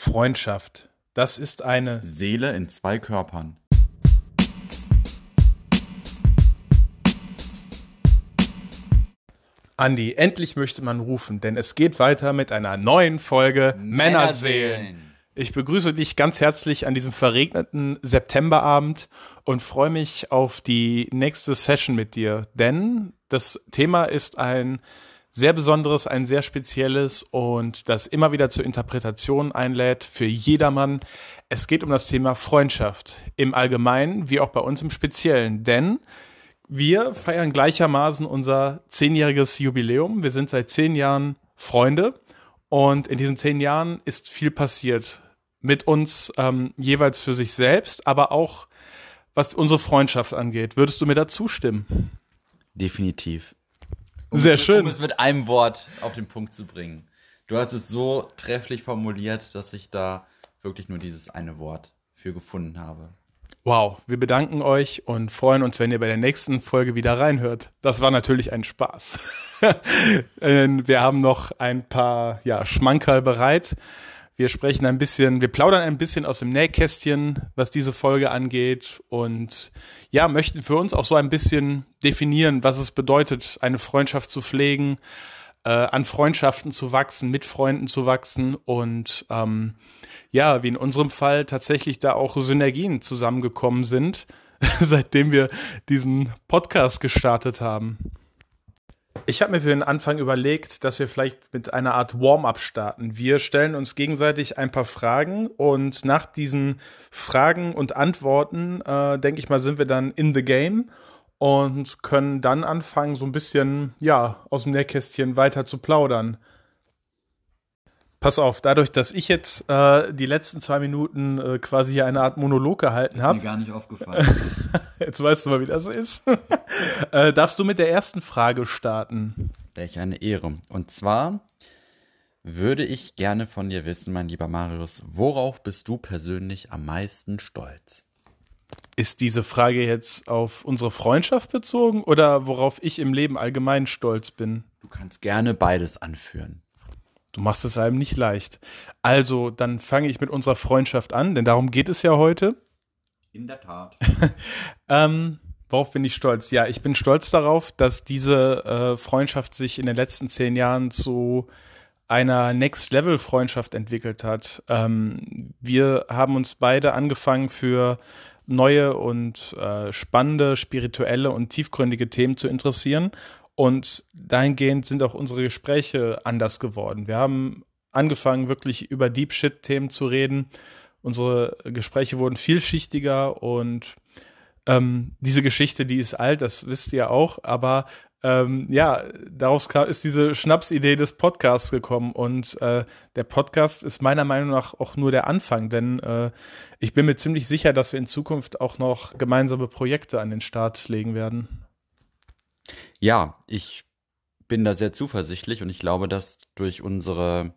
Freundschaft. Das ist eine Seele in zwei Körpern. Andi, endlich möchte man rufen, denn es geht weiter mit einer neuen Folge Männerseelen. Ich begrüße dich ganz herzlich an diesem verregneten Septemberabend und freue mich auf die nächste Session mit dir, denn das Thema ist ein sehr besonderes, ein sehr spezielles und das immer wieder zur Interpretation einlädt für jedermann. Es geht um das Thema Freundschaft im Allgemeinen wie auch bei uns im Speziellen, denn wir feiern gleichermaßen unser zehnjähriges Jubiläum. Wir sind seit zehn Jahren Freunde und in diesen zehn Jahren ist viel passiert mit uns ähm, jeweils für sich selbst, aber auch was unsere Freundschaft angeht. Würdest du mir da zustimmen? Definitiv. Um, Sehr schön. Um es mit einem Wort auf den Punkt zu bringen. Du hast es so trefflich formuliert, dass ich da wirklich nur dieses eine Wort für gefunden habe. Wow, wir bedanken euch und freuen uns, wenn ihr bei der nächsten Folge wieder reinhört. Das war natürlich ein Spaß. wir haben noch ein paar ja, Schmankerl bereit. Wir sprechen ein bisschen, wir plaudern ein bisschen aus dem Nähkästchen, was diese Folge angeht und ja, möchten für uns auch so ein bisschen definieren, was es bedeutet, eine Freundschaft zu pflegen, äh, an Freundschaften zu wachsen, mit Freunden zu wachsen und ähm, ja, wie in unserem Fall tatsächlich da auch Synergien zusammengekommen sind, seitdem wir diesen Podcast gestartet haben. Ich habe mir für den Anfang überlegt, dass wir vielleicht mit einer Art Warm-up starten. Wir stellen uns gegenseitig ein paar Fragen und nach diesen Fragen und Antworten, äh, denke ich mal, sind wir dann in the game und können dann anfangen, so ein bisschen, ja, aus dem Nähkästchen weiter zu plaudern. Pass auf, dadurch, dass ich jetzt äh, die letzten zwei Minuten äh, quasi hier eine Art Monolog gehalten habe. Ist mir gar nicht aufgefallen. jetzt weißt du mal, wie das ist. äh, darfst du mit der ersten Frage starten? Welch eine Ehre. Und zwar würde ich gerne von dir wissen, mein lieber Marius, worauf bist du persönlich am meisten stolz? Ist diese Frage jetzt auf unsere Freundschaft bezogen oder worauf ich im Leben allgemein stolz bin? Du kannst gerne beides anführen. Du machst es einem nicht leicht. Also, dann fange ich mit unserer Freundschaft an, denn darum geht es ja heute. In der Tat. ähm, worauf bin ich stolz? Ja, ich bin stolz darauf, dass diese äh, Freundschaft sich in den letzten zehn Jahren zu einer Next-Level-Freundschaft entwickelt hat. Ähm, wir haben uns beide angefangen für neue und äh, spannende, spirituelle und tiefgründige Themen zu interessieren und dahingehend sind auch unsere Gespräche anders geworden. Wir haben angefangen, wirklich über Deep Shit-Themen zu reden. Unsere Gespräche wurden vielschichtiger und ähm, diese Geschichte, die ist alt, das wisst ihr auch, aber ähm, ja, daraus ist diese Schnapsidee des Podcasts gekommen und äh, der Podcast ist meiner Meinung nach auch nur der Anfang, denn äh, ich bin mir ziemlich sicher, dass wir in Zukunft auch noch gemeinsame Projekte an den Start legen werden. Ja, ich bin da sehr zuversichtlich und ich glaube, dass durch unsere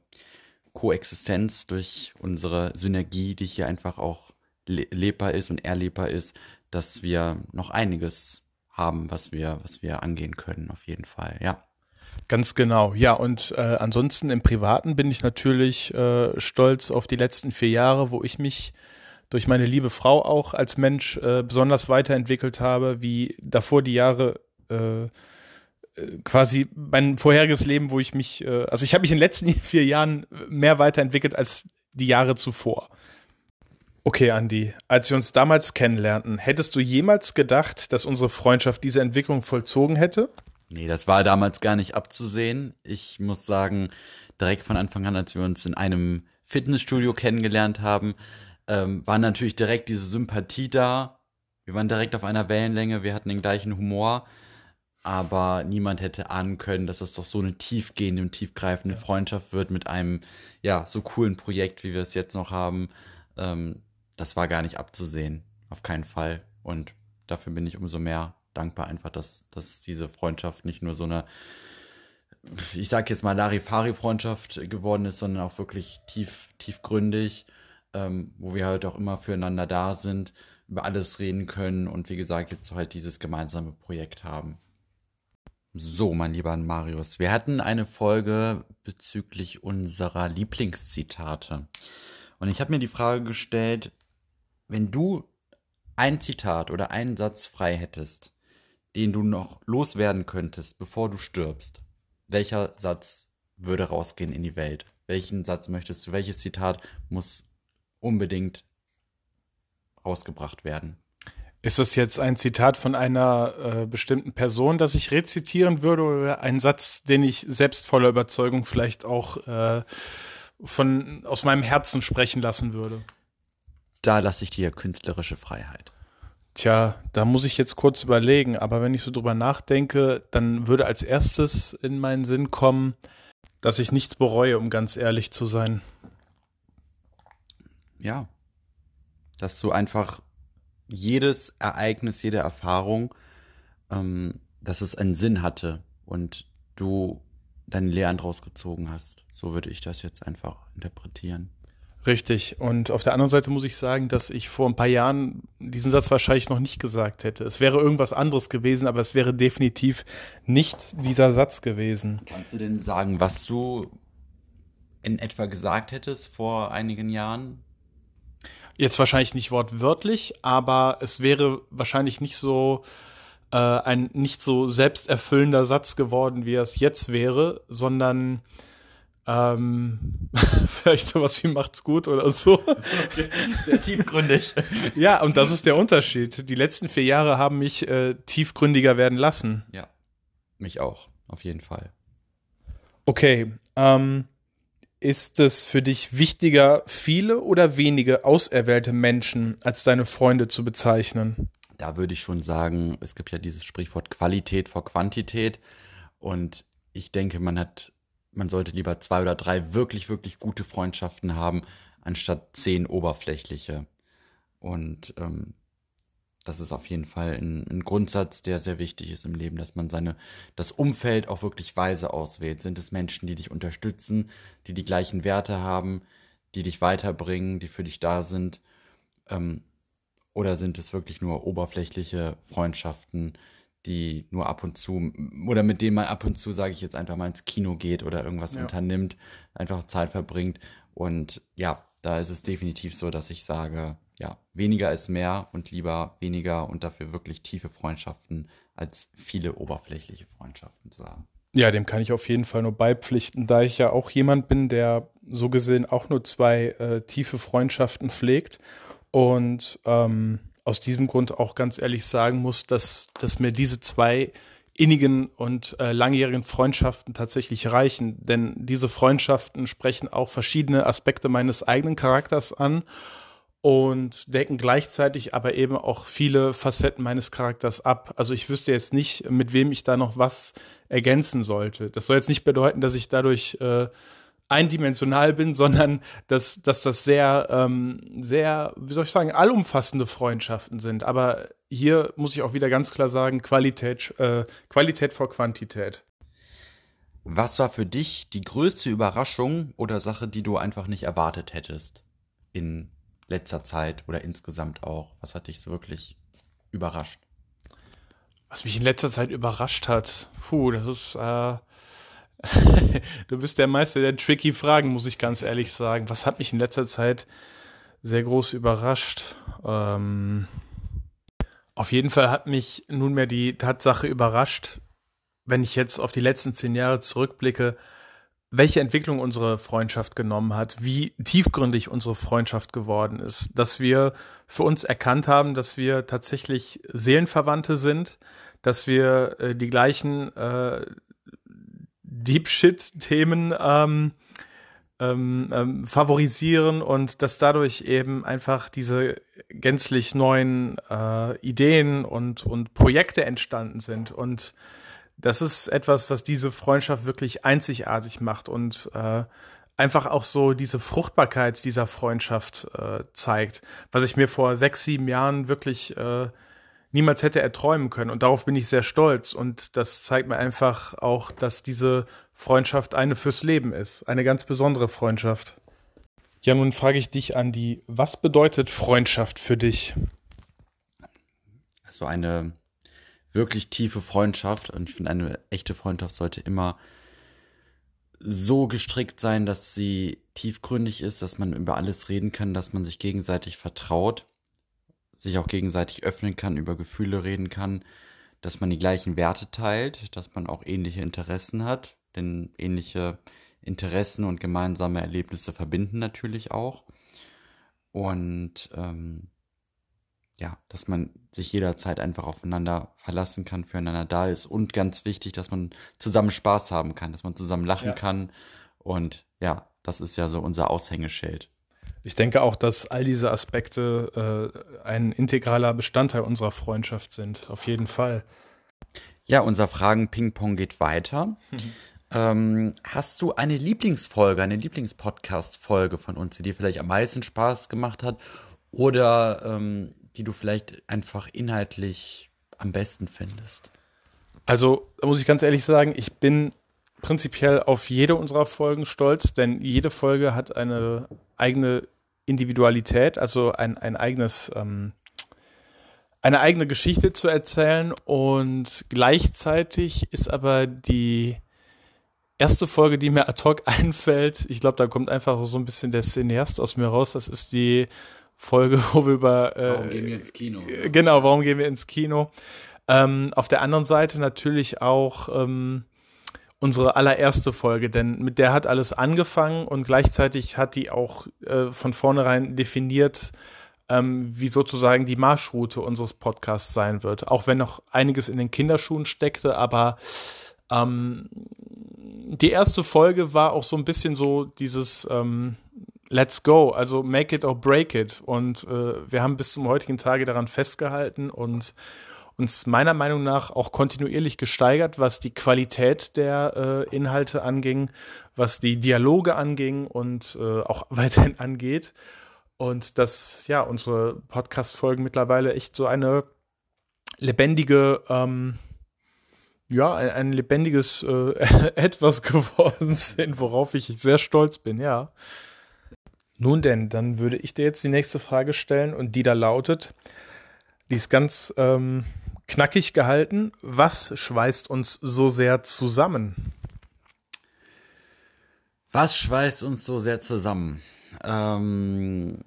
Koexistenz, durch unsere Synergie, die hier einfach auch lebbar ist und erlebbar ist, dass wir noch einiges haben, was wir, was wir angehen können, auf jeden Fall, ja. Ganz genau, ja. Und äh, ansonsten im Privaten bin ich natürlich äh, stolz auf die letzten vier Jahre, wo ich mich durch meine liebe Frau auch als Mensch äh, besonders weiterentwickelt habe, wie davor die Jahre äh, quasi mein vorheriges Leben, wo ich mich, äh, also ich habe mich in den letzten vier Jahren mehr weiterentwickelt als die Jahre zuvor. Okay, Andy, als wir uns damals kennenlernten, hättest du jemals gedacht, dass unsere Freundschaft diese Entwicklung vollzogen hätte? Nee, das war damals gar nicht abzusehen. Ich muss sagen, direkt von Anfang an, als wir uns in einem Fitnessstudio kennengelernt haben, ähm, war natürlich direkt diese Sympathie da. Wir waren direkt auf einer Wellenlänge, wir hatten den gleichen Humor aber niemand hätte ahnen können, dass es doch so eine tiefgehende und tiefgreifende Freundschaft wird mit einem, ja, so coolen Projekt, wie wir es jetzt noch haben. Ähm, das war gar nicht abzusehen, auf keinen Fall. Und dafür bin ich umso mehr dankbar einfach, dass, dass diese Freundschaft nicht nur so eine, ich sag jetzt mal Larifari-Freundschaft geworden ist, sondern auch wirklich tief, tiefgründig, ähm, wo wir halt auch immer füreinander da sind, über alles reden können und wie gesagt, jetzt halt dieses gemeinsame Projekt haben. So, mein lieber Marius, wir hatten eine Folge bezüglich unserer Lieblingszitate. Und ich habe mir die Frage gestellt, wenn du ein Zitat oder einen Satz frei hättest, den du noch loswerden könntest, bevor du stirbst, welcher Satz würde rausgehen in die Welt? Welchen Satz möchtest du? Welches Zitat muss unbedingt rausgebracht werden? Ist das jetzt ein Zitat von einer äh, bestimmten Person, das ich rezitieren würde, oder ein Satz, den ich selbst voller Überzeugung vielleicht auch äh, von aus meinem Herzen sprechen lassen würde? Da lasse ich dir künstlerische Freiheit. Tja, da muss ich jetzt kurz überlegen, aber wenn ich so drüber nachdenke, dann würde als erstes in meinen Sinn kommen, dass ich nichts bereue, um ganz ehrlich zu sein. Ja. Dass du einfach jedes Ereignis, jede Erfahrung, ähm, dass es einen Sinn hatte und du deine Lehren draus gezogen hast. So würde ich das jetzt einfach interpretieren. Richtig. Und auf der anderen Seite muss ich sagen, dass ich vor ein paar Jahren diesen Satz wahrscheinlich noch nicht gesagt hätte. Es wäre irgendwas anderes gewesen, aber es wäre definitiv nicht dieser Satz gewesen. Kannst du denn sagen, was du in etwa gesagt hättest vor einigen Jahren? Jetzt wahrscheinlich nicht wortwörtlich, aber es wäre wahrscheinlich nicht so äh, ein nicht so selbsterfüllender Satz geworden, wie es jetzt wäre, sondern ähm, vielleicht sowas wie macht's gut oder so. Okay, sehr tiefgründig. ja, und das ist der Unterschied. Die letzten vier Jahre haben mich äh, tiefgründiger werden lassen. Ja, mich auch, auf jeden Fall. Okay, ähm, ist es für dich wichtiger, viele oder wenige auserwählte Menschen als deine Freunde zu bezeichnen? Da würde ich schon sagen, es gibt ja dieses Sprichwort Qualität vor Quantität. Und ich denke, man hat man sollte lieber zwei oder drei wirklich, wirklich gute Freundschaften haben, anstatt zehn oberflächliche. Und ähm, das ist auf jeden Fall ein, ein, Grundsatz, der sehr wichtig ist im Leben, dass man seine, das Umfeld auch wirklich weise auswählt. Sind es Menschen, die dich unterstützen, die die gleichen Werte haben, die dich weiterbringen, die für dich da sind? Ähm, oder sind es wirklich nur oberflächliche Freundschaften, die nur ab und zu oder mit denen man ab und zu, sage ich jetzt einfach mal, ins Kino geht oder irgendwas ja. unternimmt, einfach Zeit verbringt. Und ja, da ist es definitiv so, dass ich sage, ja, weniger ist mehr und lieber weniger und dafür wirklich tiefe Freundschaften als viele oberflächliche Freundschaften zu haben. Ja, dem kann ich auf jeden Fall nur beipflichten, da ich ja auch jemand bin, der so gesehen auch nur zwei äh, tiefe Freundschaften pflegt. Und ähm, aus diesem Grund auch ganz ehrlich sagen muss, dass, dass mir diese zwei innigen und äh, langjährigen Freundschaften tatsächlich reichen. Denn diese Freundschaften sprechen auch verschiedene Aspekte meines eigenen Charakters an und decken gleichzeitig aber eben auch viele Facetten meines Charakters ab. Also ich wüsste jetzt nicht, mit wem ich da noch was ergänzen sollte. Das soll jetzt nicht bedeuten, dass ich dadurch äh, eindimensional bin, sondern dass, dass das sehr, ähm, sehr, wie soll ich sagen, allumfassende Freundschaften sind. Aber hier muss ich auch wieder ganz klar sagen, Qualität, äh, Qualität vor Quantität. Was war für dich die größte Überraschung oder Sache, die du einfach nicht erwartet hättest in letzter Zeit oder insgesamt auch? Was hat dich so wirklich überrascht? Was mich in letzter Zeit überrascht hat, puh, das ist äh, du bist der Meister der tricky Fragen, muss ich ganz ehrlich sagen. Was hat mich in letzter Zeit sehr groß überrascht? Ähm, auf jeden Fall hat mich nunmehr die Tatsache überrascht, wenn ich jetzt auf die letzten zehn Jahre zurückblicke, welche Entwicklung unsere Freundschaft genommen hat, wie tiefgründig unsere Freundschaft geworden ist, dass wir für uns erkannt haben, dass wir tatsächlich Seelenverwandte sind, dass wir äh, die gleichen äh, Deep Shit-Themen ähm, ähm, ähm, favorisieren und dass dadurch eben einfach diese gänzlich neuen äh, Ideen und, und Projekte entstanden sind. Und das ist etwas, was diese Freundschaft wirklich einzigartig macht und äh, einfach auch so diese Fruchtbarkeit dieser Freundschaft äh, zeigt, was ich mir vor sechs, sieben Jahren wirklich äh, niemals hätte erträumen können. Und darauf bin ich sehr stolz. Und das zeigt mir einfach auch, dass diese Freundschaft eine fürs Leben ist. Eine ganz besondere Freundschaft. Ja, nun frage ich dich, Andi, was bedeutet Freundschaft für dich? Also eine wirklich tiefe Freundschaft. Und ich finde, eine echte Freundschaft sollte immer so gestrickt sein, dass sie tiefgründig ist, dass man über alles reden kann, dass man sich gegenseitig vertraut, sich auch gegenseitig öffnen kann, über Gefühle reden kann, dass man die gleichen Werte teilt, dass man auch ähnliche Interessen hat, denn ähnliche Interessen und gemeinsame Erlebnisse verbinden natürlich auch. Und ähm, ja, dass man sich jederzeit einfach aufeinander verlassen kann, füreinander da ist und ganz wichtig, dass man zusammen Spaß haben kann, dass man zusammen lachen ja. kann und ja, das ist ja so unser Aushängeschild. Ich denke auch, dass all diese Aspekte äh, ein integraler Bestandteil unserer Freundschaft sind, auf jeden Fall. Ja, unser Fragen-Ping-Pong geht weiter. Mhm. Ähm, hast du eine Lieblingsfolge, eine Lieblingspodcast-Folge von uns, die dir vielleicht am meisten Spaß gemacht hat oder ähm, die du vielleicht einfach inhaltlich am besten findest? Also, da muss ich ganz ehrlich sagen, ich bin prinzipiell auf jede unserer Folgen stolz, denn jede Folge hat eine eigene Individualität, also ein, ein eigenes, ähm, eine eigene Geschichte zu erzählen und gleichzeitig ist aber die erste Folge, die mir ad hoc einfällt, ich glaube, da kommt einfach so ein bisschen der Cineast aus mir raus, das ist die Folge, wo wir über. Äh, warum gehen wir ins Kino? Äh, genau, warum gehen wir ins Kino? Ähm, auf der anderen Seite natürlich auch ähm, unsere allererste Folge, denn mit der hat alles angefangen und gleichzeitig hat die auch äh, von vornherein definiert, ähm, wie sozusagen die Marschroute unseres Podcasts sein wird. Auch wenn noch einiges in den Kinderschuhen steckte, aber ähm, die erste Folge war auch so ein bisschen so dieses ähm, Let's go, also make it or break it. Und äh, wir haben bis zum heutigen Tage daran festgehalten und uns meiner Meinung nach auch kontinuierlich gesteigert, was die Qualität der äh, Inhalte anging, was die Dialoge anging und äh, auch weiterhin angeht. Und dass ja unsere Podcast-Folgen mittlerweile echt so eine lebendige, ähm, ja, ein, ein lebendiges äh, Etwas geworden sind, worauf ich sehr stolz bin, ja. Nun denn, dann würde ich dir jetzt die nächste Frage stellen und die da lautet, die ist ganz ähm, knackig gehalten. Was schweißt uns so sehr zusammen? Was schweißt uns so sehr zusammen? Ähm,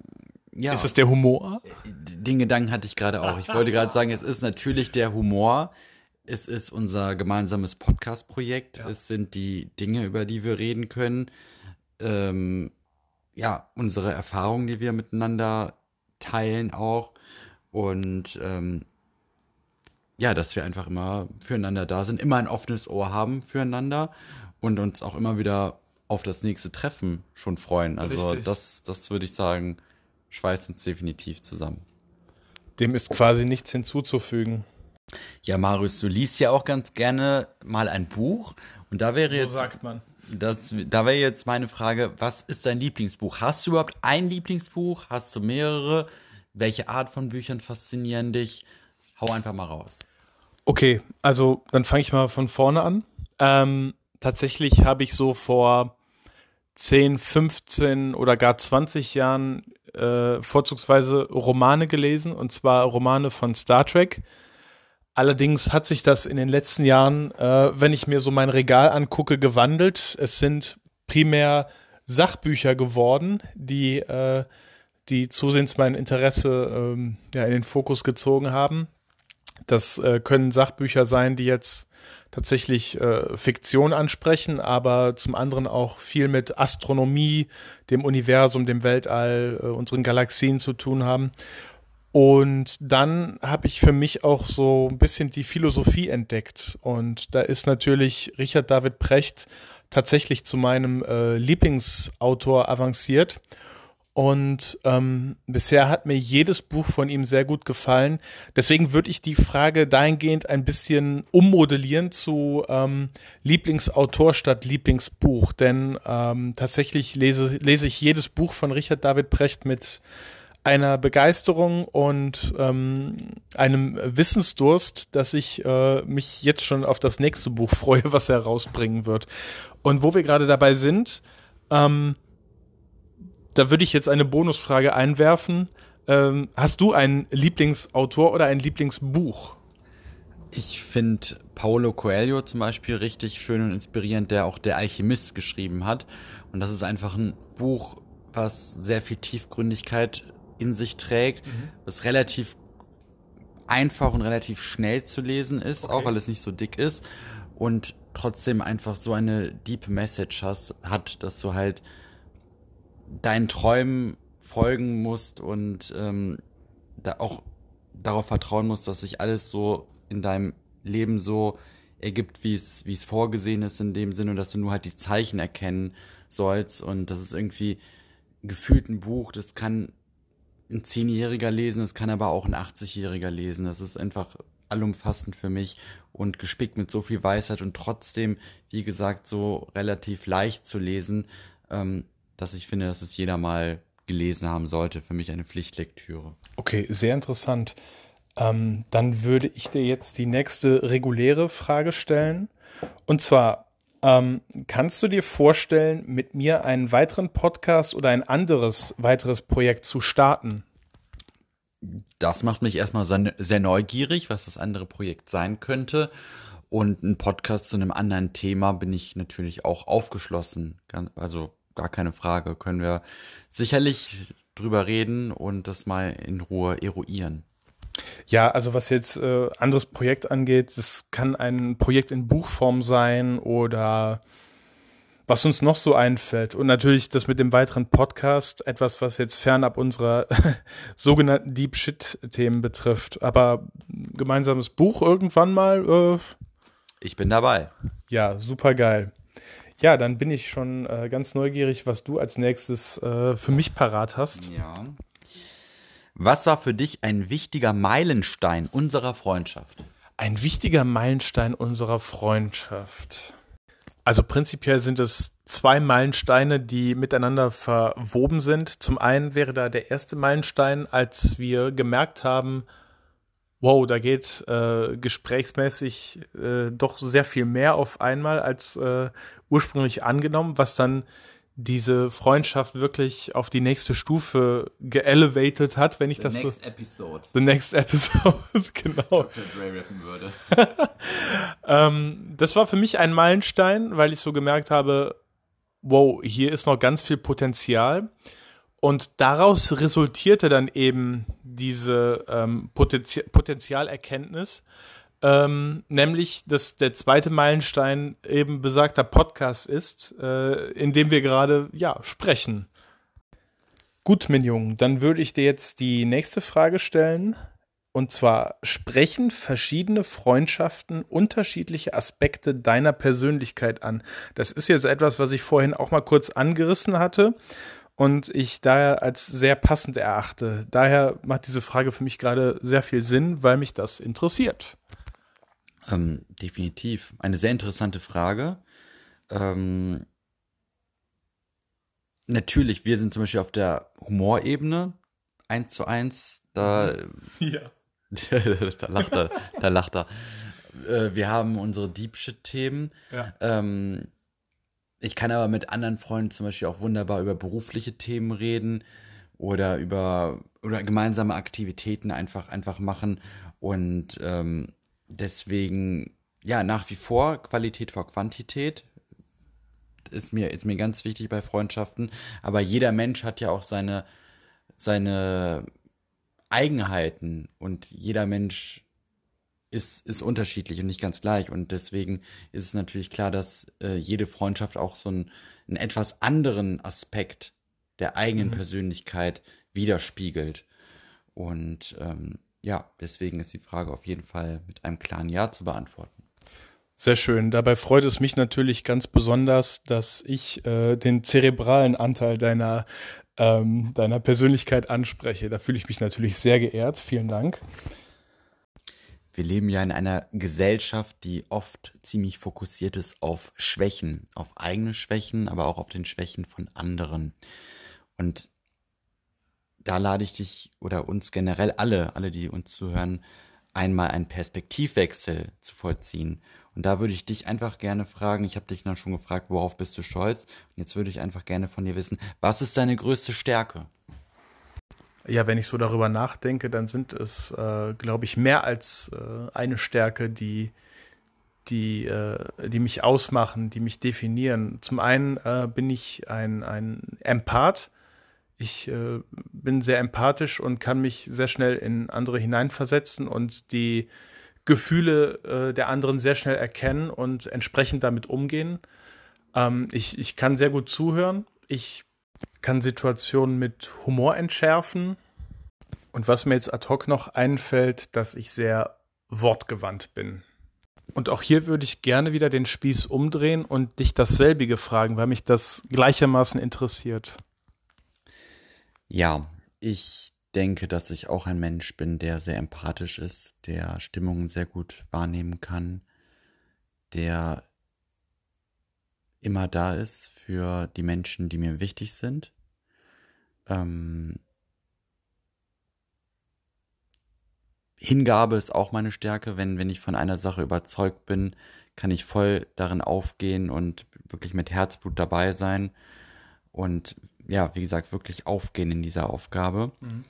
ja. Ist es der Humor? Den Gedanken hatte ich gerade auch. Ich wollte gerade sagen, es ist natürlich der Humor. Es ist unser gemeinsames Podcast-Projekt. Ja. Es sind die Dinge, über die wir reden können. Ähm, ja, unsere Erfahrungen, die wir miteinander teilen auch. Und ähm, ja, dass wir einfach immer füreinander da sind, immer ein offenes Ohr haben füreinander und uns auch immer wieder auf das nächste Treffen schon freuen. Also Richtig. das, das würde ich sagen, schweißt uns definitiv zusammen. Dem ist quasi nichts hinzuzufügen. Ja, Marius, du liest ja auch ganz gerne mal ein Buch und da wäre so jetzt. sagt man. Das, da wäre jetzt meine Frage, was ist dein Lieblingsbuch? Hast du überhaupt ein Lieblingsbuch? Hast du mehrere? Welche Art von Büchern faszinieren dich? Hau einfach mal raus. Okay, also dann fange ich mal von vorne an. Ähm, tatsächlich habe ich so vor 10, 15 oder gar 20 Jahren äh, vorzugsweise Romane gelesen, und zwar Romane von Star Trek. Allerdings hat sich das in den letzten Jahren, äh, wenn ich mir so mein Regal angucke, gewandelt. Es sind primär Sachbücher geworden, die, äh, die zusehends mein Interesse ähm, ja, in den Fokus gezogen haben. Das äh, können Sachbücher sein, die jetzt tatsächlich äh, Fiktion ansprechen, aber zum anderen auch viel mit Astronomie, dem Universum, dem Weltall, äh, unseren Galaxien zu tun haben. Und dann habe ich für mich auch so ein bisschen die Philosophie entdeckt. Und da ist natürlich Richard David Precht tatsächlich zu meinem äh, Lieblingsautor avanciert. Und ähm, bisher hat mir jedes Buch von ihm sehr gut gefallen. Deswegen würde ich die Frage dahingehend ein bisschen ummodellieren zu ähm, Lieblingsautor statt Lieblingsbuch. Denn ähm, tatsächlich lese, lese ich jedes Buch von Richard David Precht mit einer Begeisterung und ähm, einem Wissensdurst, dass ich äh, mich jetzt schon auf das nächste Buch freue, was er rausbringen wird. Und wo wir gerade dabei sind, ähm, da würde ich jetzt eine Bonusfrage einwerfen. Ähm, hast du einen Lieblingsautor oder ein Lieblingsbuch? Ich finde Paulo Coelho zum Beispiel richtig schön und inspirierend, der auch Der Alchemist geschrieben hat. Und das ist einfach ein Buch, was sehr viel Tiefgründigkeit in sich trägt, mhm. was relativ einfach und relativ schnell zu lesen ist, okay. auch weil es nicht so dick ist und trotzdem einfach so eine deep Message has, hat, dass du halt deinen Träumen folgen musst und ähm, da auch darauf vertrauen musst, dass sich alles so in deinem Leben so ergibt, wie es wie es vorgesehen ist in dem Sinne, dass du nur halt die Zeichen erkennen sollst und das ist irgendwie gefühlt ein Buch, das kann ein Zehnjähriger lesen, das kann aber auch ein 80-Jähriger lesen. Das ist einfach allumfassend für mich und gespickt mit so viel Weisheit und trotzdem, wie gesagt, so relativ leicht zu lesen, ähm, dass ich finde, dass es jeder mal gelesen haben sollte. Für mich eine Pflichtlektüre. Okay, sehr interessant. Ähm, dann würde ich dir jetzt die nächste reguläre Frage stellen. Und zwar, ähm, kannst du dir vorstellen, mit mir einen weiteren Podcast oder ein anderes weiteres Projekt zu starten? Das macht mich erstmal sehr neugierig, was das andere Projekt sein könnte. Und ein Podcast zu einem anderen Thema bin ich natürlich auch aufgeschlossen. Also gar keine Frage. Können wir sicherlich drüber reden und das mal in Ruhe eruieren. Ja, also was jetzt äh, anderes Projekt angeht, das kann ein Projekt in Buchform sein oder was uns noch so einfällt. Und natürlich das mit dem weiteren Podcast, etwas, was jetzt fernab unserer sogenannten Deep Shit-Themen betrifft. Aber gemeinsames Buch irgendwann mal. Äh, ich bin dabei. Ja, super geil. Ja, dann bin ich schon äh, ganz neugierig, was du als nächstes äh, für mich parat hast. Ja. Was war für dich ein wichtiger Meilenstein unserer Freundschaft? Ein wichtiger Meilenstein unserer Freundschaft. Also prinzipiell sind es zwei Meilensteine, die miteinander verwoben sind. Zum einen wäre da der erste Meilenstein, als wir gemerkt haben, wow, da geht äh, gesprächsmäßig äh, doch sehr viel mehr auf einmal als äh, ursprünglich angenommen, was dann diese Freundschaft wirklich auf die nächste Stufe geelevated hat, wenn ich The das next so. Episode. The next episode, genau. Dr. Dre rappen würde. ähm, das war für mich ein Meilenstein, weil ich so gemerkt habe, wow, hier ist noch ganz viel Potenzial. Und daraus resultierte dann eben diese ähm, Potenzi Potenzialerkenntnis, ähm, nämlich, dass der zweite Meilenstein eben besagter Podcast ist, äh, in dem wir gerade ja sprechen. Gut, mein Junge, dann würde ich dir jetzt die nächste Frage stellen. Und zwar, sprechen verschiedene Freundschaften unterschiedliche Aspekte deiner Persönlichkeit an? Das ist jetzt etwas, was ich vorhin auch mal kurz angerissen hatte und ich daher als sehr passend erachte. Daher macht diese Frage für mich gerade sehr viel Sinn, weil mich das interessiert. Ähm, definitiv. Eine sehr interessante Frage. Ähm, natürlich, wir sind zum Beispiel auf der Humorebene eins zu eins. Da, ja. da lacht er, da lacht er. Äh, wir haben unsere Deep Shit-Themen. Ja. Ähm, ich kann aber mit anderen Freunden zum Beispiel auch wunderbar über berufliche Themen reden oder über oder gemeinsame Aktivitäten einfach einfach machen und ähm, deswegen, ja, nach wie vor Qualität vor Quantität ist mir, ist mir ganz wichtig bei Freundschaften. Aber jeder Mensch hat ja auch seine, seine Eigenheiten und jeder Mensch ist, ist unterschiedlich und nicht ganz gleich. Und deswegen ist es natürlich klar, dass äh, jede Freundschaft auch so einen, einen etwas anderen Aspekt der eigenen mhm. Persönlichkeit widerspiegelt. Und ähm, ja, deswegen ist die Frage auf jeden Fall mit einem klaren Ja zu beantworten. Sehr schön. Dabei freut es mich natürlich ganz besonders, dass ich äh, den zerebralen Anteil deiner, ähm, deiner Persönlichkeit anspreche. Da fühle ich mich natürlich sehr geehrt. Vielen Dank. Wir leben ja in einer Gesellschaft, die oft ziemlich fokussiert ist auf Schwächen, auf eigene Schwächen, aber auch auf den Schwächen von anderen. Und da lade ich dich oder uns generell alle, alle, die uns zuhören, einmal einen Perspektivwechsel zu vollziehen. Und da würde ich dich einfach gerne fragen, ich habe dich noch schon gefragt, worauf bist du stolz? Und jetzt würde ich einfach gerne von dir wissen, was ist deine größte Stärke? Ja, wenn ich so darüber nachdenke, dann sind es, äh, glaube ich, mehr als äh, eine Stärke, die, die, äh, die mich ausmachen, die mich definieren. Zum einen äh, bin ich ein, ein Empath. Ich äh, bin sehr empathisch und kann mich sehr schnell in andere hineinversetzen und die Gefühle äh, der anderen sehr schnell erkennen und entsprechend damit umgehen. Ähm, ich, ich kann sehr gut zuhören. Ich kann Situationen mit Humor entschärfen. Und was mir jetzt ad hoc noch einfällt, dass ich sehr wortgewandt bin. Und auch hier würde ich gerne wieder den Spieß umdrehen und dich dasselbige fragen, weil mich das gleichermaßen interessiert. Ja, ich denke, dass ich auch ein Mensch bin, der sehr empathisch ist, der Stimmungen sehr gut wahrnehmen kann, der immer da ist für die Menschen, die mir wichtig sind. Ähm, Hingabe ist auch meine Stärke. Wenn, wenn ich von einer Sache überzeugt bin, kann ich voll darin aufgehen und wirklich mit Herzblut dabei sein. Und ja, wie gesagt, wirklich aufgehen in dieser Aufgabe. Mhm.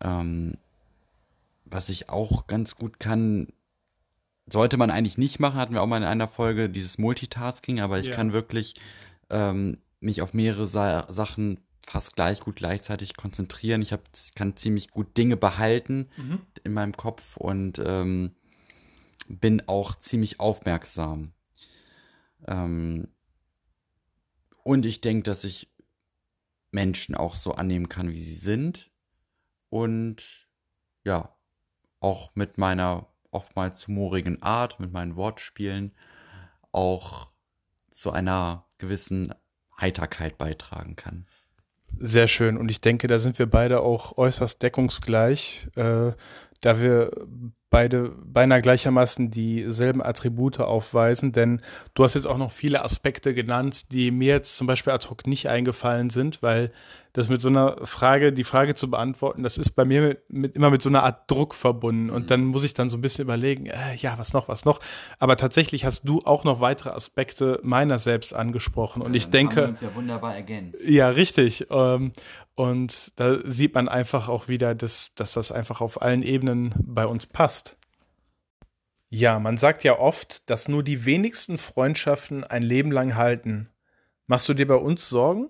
Ähm, was ich auch ganz gut kann, sollte man eigentlich nicht machen, hatten wir auch mal in einer Folge, dieses Multitasking, aber ich ja. kann wirklich ähm, mich auf mehrere Sa Sachen fast gleich gut gleichzeitig konzentrieren. Ich hab, kann ziemlich gut Dinge behalten mhm. in meinem Kopf und ähm, bin auch ziemlich aufmerksam. Ähm, und ich denke, dass ich Menschen auch so annehmen kann, wie sie sind. Und ja, auch mit meiner oftmals humorigen Art, mit meinen Wortspielen auch zu einer gewissen Heiterkeit beitragen kann. Sehr schön. Und ich denke, da sind wir beide auch äußerst deckungsgleich, äh, da wir beide beinahe gleichermaßen dieselben Attribute aufweisen, denn du hast jetzt auch noch viele Aspekte genannt, die mir jetzt zum Beispiel ad hoc nicht eingefallen sind, weil das mit so einer Frage, die Frage zu beantworten, das ist bei mir mit, mit, immer mit so einer Art Druck verbunden und mhm. dann muss ich dann so ein bisschen überlegen, äh, ja, was noch, was noch. Aber tatsächlich hast du auch noch weitere Aspekte meiner selbst angesprochen und ja, ich denke, haben uns ja wunderbar ergänzt. Ja, richtig. Ähm, und da sieht man einfach auch wieder, dass, dass das einfach auf allen Ebenen bei uns passt. Ja, man sagt ja oft, dass nur die wenigsten Freundschaften ein Leben lang halten. Machst du dir bei uns Sorgen?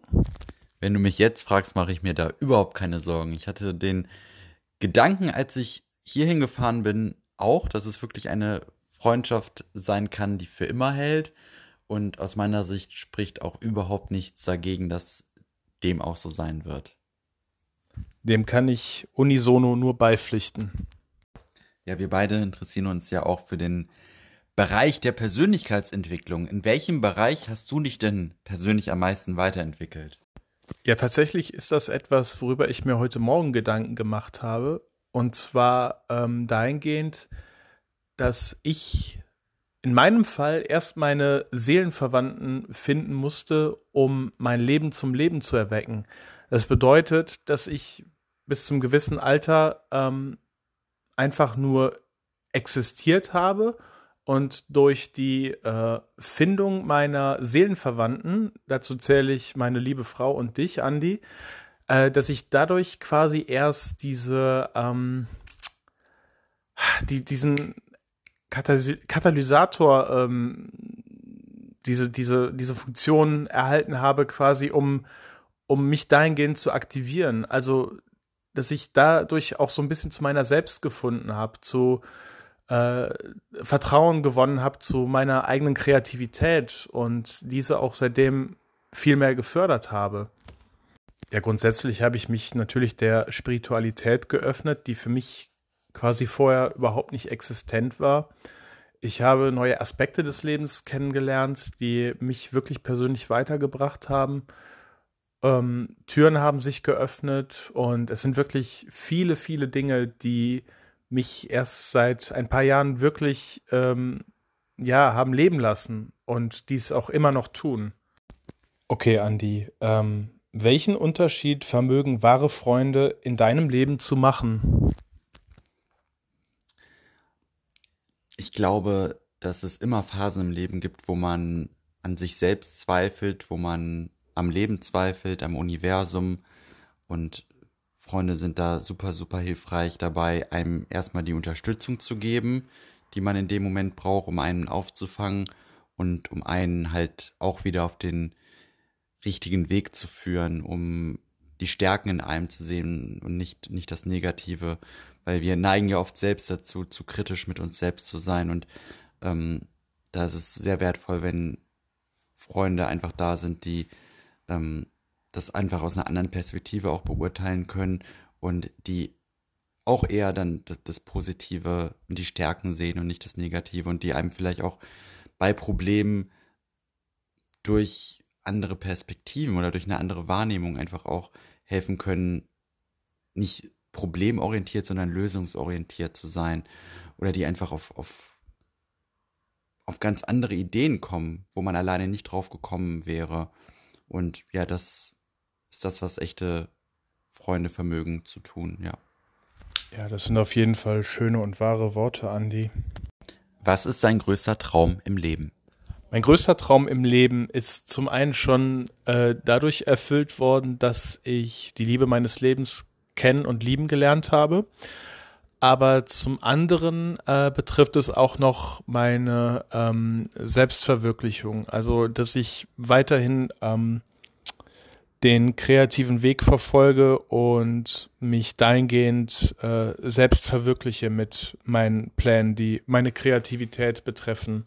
Wenn du mich jetzt fragst, mache ich mir da überhaupt keine Sorgen. Ich hatte den Gedanken, als ich hierhin gefahren bin, auch, dass es wirklich eine Freundschaft sein kann, die für immer hält. Und aus meiner Sicht spricht auch überhaupt nichts dagegen, dass dem auch so sein wird. Dem kann ich unisono nur beipflichten. Ja, wir beide interessieren uns ja auch für den Bereich der Persönlichkeitsentwicklung. In welchem Bereich hast du dich denn persönlich am meisten weiterentwickelt? Ja, tatsächlich ist das etwas, worüber ich mir heute Morgen Gedanken gemacht habe. Und zwar ähm, dahingehend, dass ich in meinem Fall erst meine Seelenverwandten finden musste, um mein Leben zum Leben zu erwecken. Das bedeutet, dass ich bis zum gewissen Alter ähm, einfach nur existiert habe und durch die äh, Findung meiner Seelenverwandten, dazu zähle ich meine liebe Frau und dich, Andi, äh, dass ich dadurch quasi erst diese, ähm, die, diesen Katalysator, ähm, diese, diese, diese Funktion erhalten habe, quasi um, um mich dahingehend zu aktivieren. Also dass ich dadurch auch so ein bisschen zu meiner selbst gefunden habe, zu äh, Vertrauen gewonnen habe zu meiner eigenen Kreativität und diese auch seitdem viel mehr gefördert habe. Ja, grundsätzlich habe ich mich natürlich der Spiritualität geöffnet, die für mich quasi vorher überhaupt nicht existent war. Ich habe neue Aspekte des Lebens kennengelernt, die mich wirklich persönlich weitergebracht haben ähm, Türen haben sich geöffnet und es sind wirklich viele, viele Dinge, die mich erst seit ein paar Jahren wirklich ähm, ja, haben leben lassen und dies auch immer noch tun. Okay, Andi, ähm, welchen Unterschied vermögen wahre Freunde in deinem Leben zu machen? Ich glaube, dass es immer Phasen im Leben gibt, wo man an sich selbst zweifelt, wo man am Leben zweifelt, am Universum und Freunde sind da super, super hilfreich dabei, einem erstmal die Unterstützung zu geben, die man in dem Moment braucht, um einen aufzufangen und um einen halt auch wieder auf den richtigen Weg zu führen, um die Stärken in einem zu sehen und nicht, nicht das Negative, weil wir neigen ja oft selbst dazu, zu kritisch mit uns selbst zu sein und ähm, da ist es sehr wertvoll, wenn Freunde einfach da sind, die ähm, das einfach aus einer anderen Perspektive auch beurteilen können und die auch eher dann das, das Positive und die Stärken sehen und nicht das Negative und die einem vielleicht auch bei Problemen durch andere Perspektiven oder durch eine andere Wahrnehmung einfach auch helfen können, nicht problemorientiert, sondern lösungsorientiert zu sein oder die einfach auf, auf, auf ganz andere Ideen kommen, wo man alleine nicht drauf gekommen wäre. Und ja, das ist das, was echte Freunde vermögen zu tun, ja. Ja, das sind auf jeden Fall schöne und wahre Worte, Andi. Was ist dein größter Traum im Leben? Mein größter Traum im Leben ist zum einen schon äh, dadurch erfüllt worden, dass ich die Liebe meines Lebens kennen und lieben gelernt habe. Aber zum anderen äh, betrifft es auch noch meine ähm, Selbstverwirklichung. Also, dass ich weiterhin ähm, den kreativen Weg verfolge und mich dahingehend äh, selbst verwirkliche mit meinen Plänen, die meine Kreativität betreffen.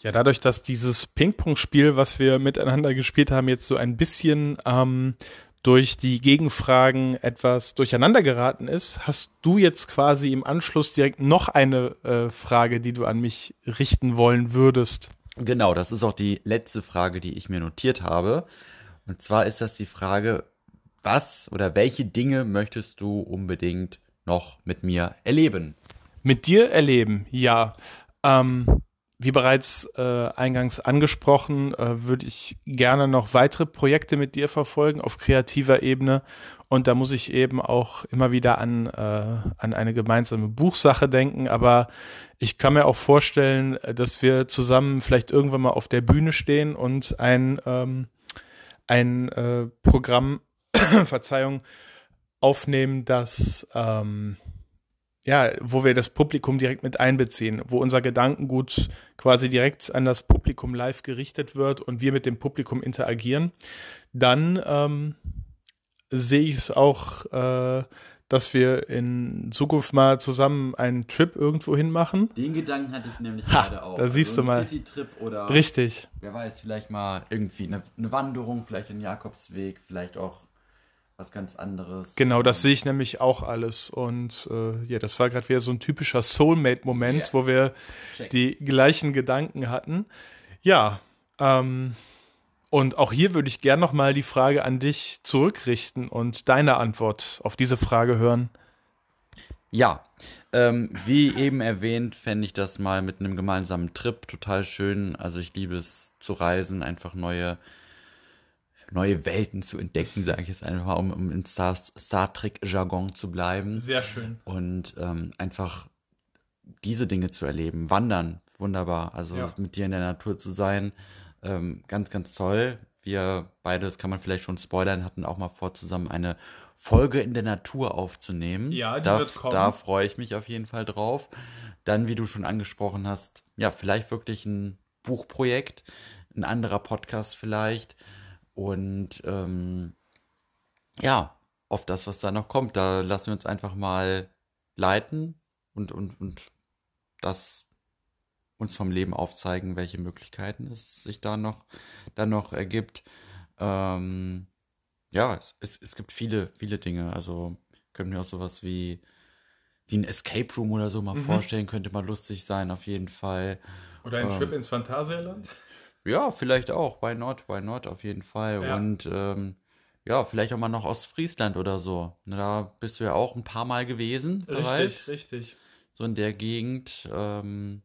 Ja, dadurch, dass dieses Ping-Pong-Spiel, was wir miteinander gespielt haben, jetzt so ein bisschen ähm, durch die Gegenfragen etwas durcheinander geraten ist, hast du jetzt quasi im Anschluss direkt noch eine äh, Frage, die du an mich richten wollen würdest. Genau, das ist auch die letzte Frage, die ich mir notiert habe. Und zwar ist das die Frage, was oder welche Dinge möchtest du unbedingt noch mit mir erleben? Mit dir erleben, ja. Ähm, wie bereits äh, eingangs angesprochen, äh, würde ich gerne noch weitere Projekte mit dir verfolgen auf kreativer Ebene. Und da muss ich eben auch immer wieder an, äh, an eine gemeinsame Buchsache denken. Aber ich kann mir auch vorstellen, dass wir zusammen vielleicht irgendwann mal auf der Bühne stehen und ein, ähm, ein äh, Programm, Verzeihung, aufnehmen, das ähm, ja, wo wir das Publikum direkt mit einbeziehen, wo unser Gedankengut quasi direkt an das Publikum live gerichtet wird und wir mit dem Publikum interagieren, dann ähm, sehe ich es auch, äh, dass wir in Zukunft mal zusammen einen Trip irgendwo hin machen. Den Gedanken hatte ich nämlich ha, gerade auch. Da siehst also du mal. City-Trip oder. Richtig. Wer weiß, vielleicht mal irgendwie eine, eine Wanderung, vielleicht den Jakobsweg, vielleicht auch was ganz anderes. Genau, das sehe ich nämlich auch alles. Und äh, ja, das war gerade wieder so ein typischer Soulmate-Moment, yeah. wo wir Check. die gleichen Gedanken hatten. Ja, ähm, und auch hier würde ich gern nochmal die Frage an dich zurückrichten und deine Antwort auf diese Frage hören. Ja, ähm, wie eben erwähnt, fände ich das mal mit einem gemeinsamen Trip total schön. Also ich liebe es zu reisen, einfach neue neue Welten zu entdecken, sage ich jetzt einfach mal, um, um in Star, Star Trek-Jargon zu bleiben. Sehr schön. Und ähm, einfach diese Dinge zu erleben. Wandern, wunderbar. Also ja. mit dir in der Natur zu sein, ähm, ganz, ganz toll. Wir beide, das kann man vielleicht schon spoilern, hatten auch mal vor, zusammen eine Folge in der Natur aufzunehmen. Ja, die da, wird kommen. Da freue ich mich auf jeden Fall drauf. Dann, wie du schon angesprochen hast, ja, vielleicht wirklich ein Buchprojekt, ein anderer Podcast vielleicht. Und ähm, ja, auf das, was da noch kommt, da lassen wir uns einfach mal leiten und, und, und das uns vom Leben aufzeigen, welche Möglichkeiten es sich da noch, da noch ergibt. Ähm, ja, es, es gibt viele, viele Dinge. Also können wir auch sowas wie, wie ein Escape Room oder so mal mhm. vorstellen, könnte mal lustig sein, auf jeden Fall. Oder ein ähm, Trip ins Phantasialand? Ja, vielleicht auch. Why not? Why not? Auf jeden Fall. Ja. Und ähm, ja, vielleicht auch mal noch Ostfriesland oder so. Da bist du ja auch ein paar Mal gewesen. Richtig, bereits. richtig. So in der Gegend. Ähm,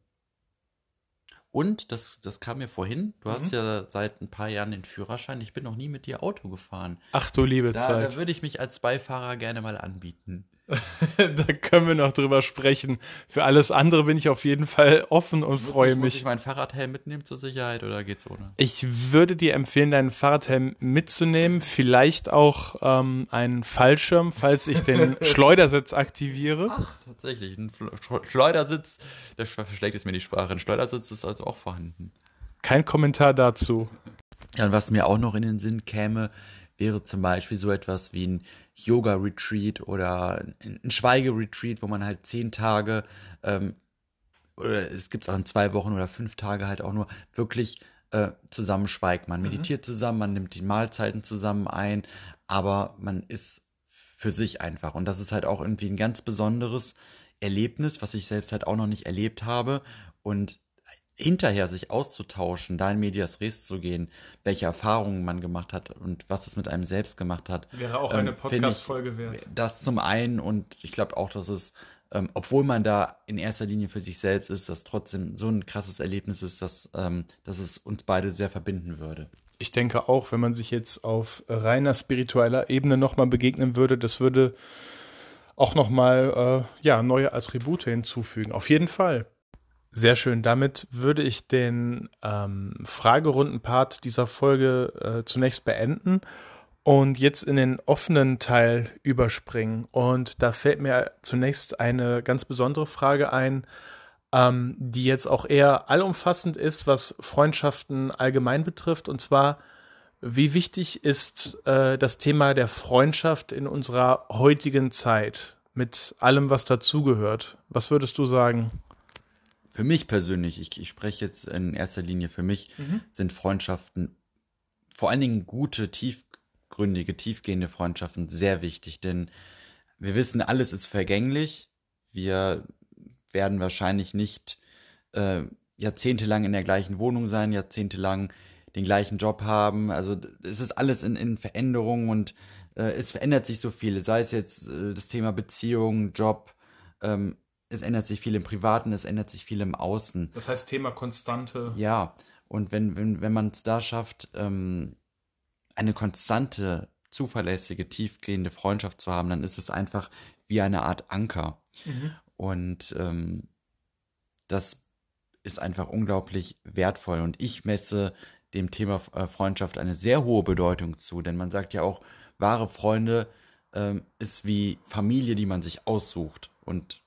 und das, das kam mir vorhin. Du mhm. hast ja seit ein paar Jahren den Führerschein. Ich bin noch nie mit dir Auto gefahren. Ach du liebe da, Zeit. Da würde ich mich als Beifahrer gerne mal anbieten. da können wir noch drüber sprechen. Für alles andere bin ich auf jeden Fall offen und freue ich, mich. Muss ich meinen Fahrradhelm mitnehmen zur Sicherheit oder geht's ohne? Ich würde dir empfehlen, deinen Fahrradhelm mitzunehmen. Vielleicht auch ähm, einen Fallschirm, falls ich den Schleudersitz aktiviere. Ach, tatsächlich. Ein Schleudersitz, da verschlägt es mir die Sprache. Ein Schleudersitz ist also auch vorhanden. Kein Kommentar dazu. Ja, und was mir auch noch in den Sinn käme, wäre zum Beispiel so etwas wie ein Yoga-Retreat oder ein Schweige-Retreat, wo man halt zehn Tage ähm, oder es gibt es auch in zwei Wochen oder fünf Tage halt auch nur wirklich äh, zusammen schweigt. Man mhm. meditiert mhm. zusammen, man nimmt die Mahlzeiten zusammen ein, aber man ist für sich einfach. Und das ist halt auch irgendwie ein ganz besonderes Erlebnis, was ich selbst halt auch noch nicht erlebt habe. Und hinterher sich auszutauschen, da in Medias Res zu gehen, welche Erfahrungen man gemacht hat und was es mit einem selbst gemacht hat. Wäre auch ähm, eine Podcast-Folge wert. Das zum einen und ich glaube auch, dass es, ähm, obwohl man da in erster Linie für sich selbst ist, dass trotzdem so ein krasses Erlebnis ist, dass, ähm, dass es uns beide sehr verbinden würde. Ich denke auch, wenn man sich jetzt auf reiner spiritueller Ebene nochmal begegnen würde, das würde auch nochmal äh, ja, neue Attribute hinzufügen. Auf jeden Fall. Sehr schön. Damit würde ich den ähm, Fragerunden-Part dieser Folge äh, zunächst beenden und jetzt in den offenen Teil überspringen. Und da fällt mir zunächst eine ganz besondere Frage ein, ähm, die jetzt auch eher allumfassend ist, was Freundschaften allgemein betrifft. Und zwar, wie wichtig ist äh, das Thema der Freundschaft in unserer heutigen Zeit mit allem, was dazugehört? Was würdest du sagen? Für mich persönlich, ich, ich spreche jetzt in erster Linie für mich, mhm. sind Freundschaften, vor allen Dingen gute, tiefgründige, tiefgehende Freundschaften sehr wichtig, denn wir wissen, alles ist vergänglich. Wir werden wahrscheinlich nicht äh, jahrzehntelang in der gleichen Wohnung sein, jahrzehntelang den gleichen Job haben. Also es ist alles in, in Veränderung und äh, es verändert sich so viel. Sei es jetzt äh, das Thema Beziehung, Job, ähm, es ändert sich viel im Privaten, es ändert sich viel im Außen. Das heißt Thema Konstante. Ja, und wenn, wenn, wenn man es da schafft, ähm, eine konstante, zuverlässige, tiefgehende Freundschaft zu haben, dann ist es einfach wie eine Art Anker. Mhm. Und ähm, das ist einfach unglaublich wertvoll. Und ich messe dem Thema äh, Freundschaft eine sehr hohe Bedeutung zu, denn man sagt ja auch, wahre Freunde ähm, ist wie Familie, die man sich aussucht. Und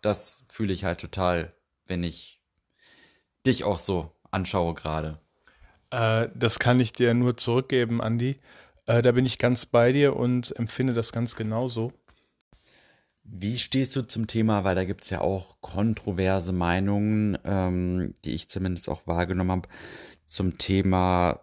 das fühle ich halt total, wenn ich dich auch so anschaue gerade. Äh, das kann ich dir nur zurückgeben, Andi. Äh, da bin ich ganz bei dir und empfinde das ganz genauso. Wie stehst du zum Thema, weil da gibt es ja auch kontroverse Meinungen, ähm, die ich zumindest auch wahrgenommen habe, zum Thema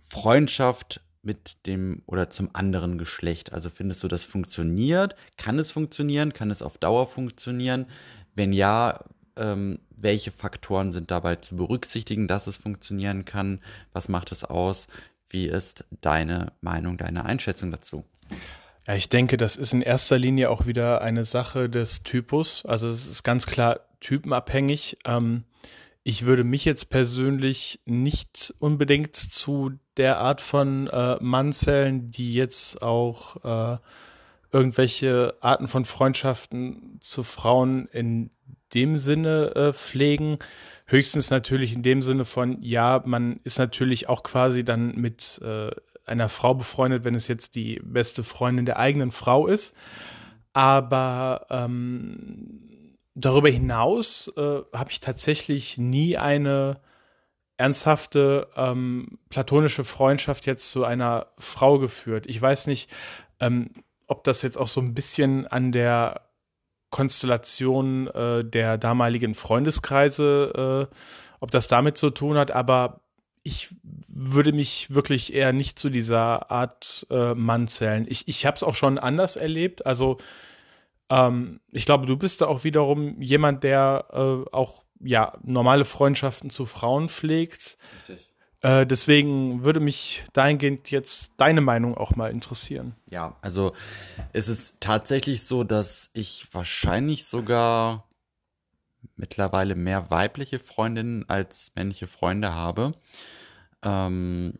Freundschaft mit dem oder zum anderen Geschlecht? Also findest du, das funktioniert? Kann es funktionieren? Kann es auf Dauer funktionieren? Wenn ja, ähm, welche Faktoren sind dabei zu berücksichtigen, dass es funktionieren kann? Was macht es aus? Wie ist deine Meinung, deine Einschätzung dazu? Ja, ich denke, das ist in erster Linie auch wieder eine Sache des Typus. Also es ist ganz klar typenabhängig. Ähm, ich würde mich jetzt persönlich nicht unbedingt zu der Art von äh, Mann zählen, die jetzt auch äh, irgendwelche Arten von Freundschaften zu Frauen in dem Sinne äh, pflegen. Höchstens natürlich in dem Sinne von, ja, man ist natürlich auch quasi dann mit äh, einer Frau befreundet, wenn es jetzt die beste Freundin der eigenen Frau ist. Aber ähm, darüber hinaus äh, habe ich tatsächlich nie eine ernsthafte ähm, platonische Freundschaft jetzt zu einer Frau geführt. Ich weiß nicht, ähm, ob das jetzt auch so ein bisschen an der Konstellation äh, der damaligen Freundeskreise, äh, ob das damit zu tun hat, aber ich würde mich wirklich eher nicht zu dieser Art äh, Mann zählen. Ich, ich habe es auch schon anders erlebt. Also ähm, ich glaube, du bist da auch wiederum jemand, der äh, auch ja normale Freundschaften zu Frauen pflegt. Richtig. Äh, deswegen würde mich dahingehend jetzt deine Meinung auch mal interessieren. Ja, also es ist tatsächlich so, dass ich wahrscheinlich sogar mittlerweile mehr weibliche Freundinnen als männliche Freunde habe. Ähm,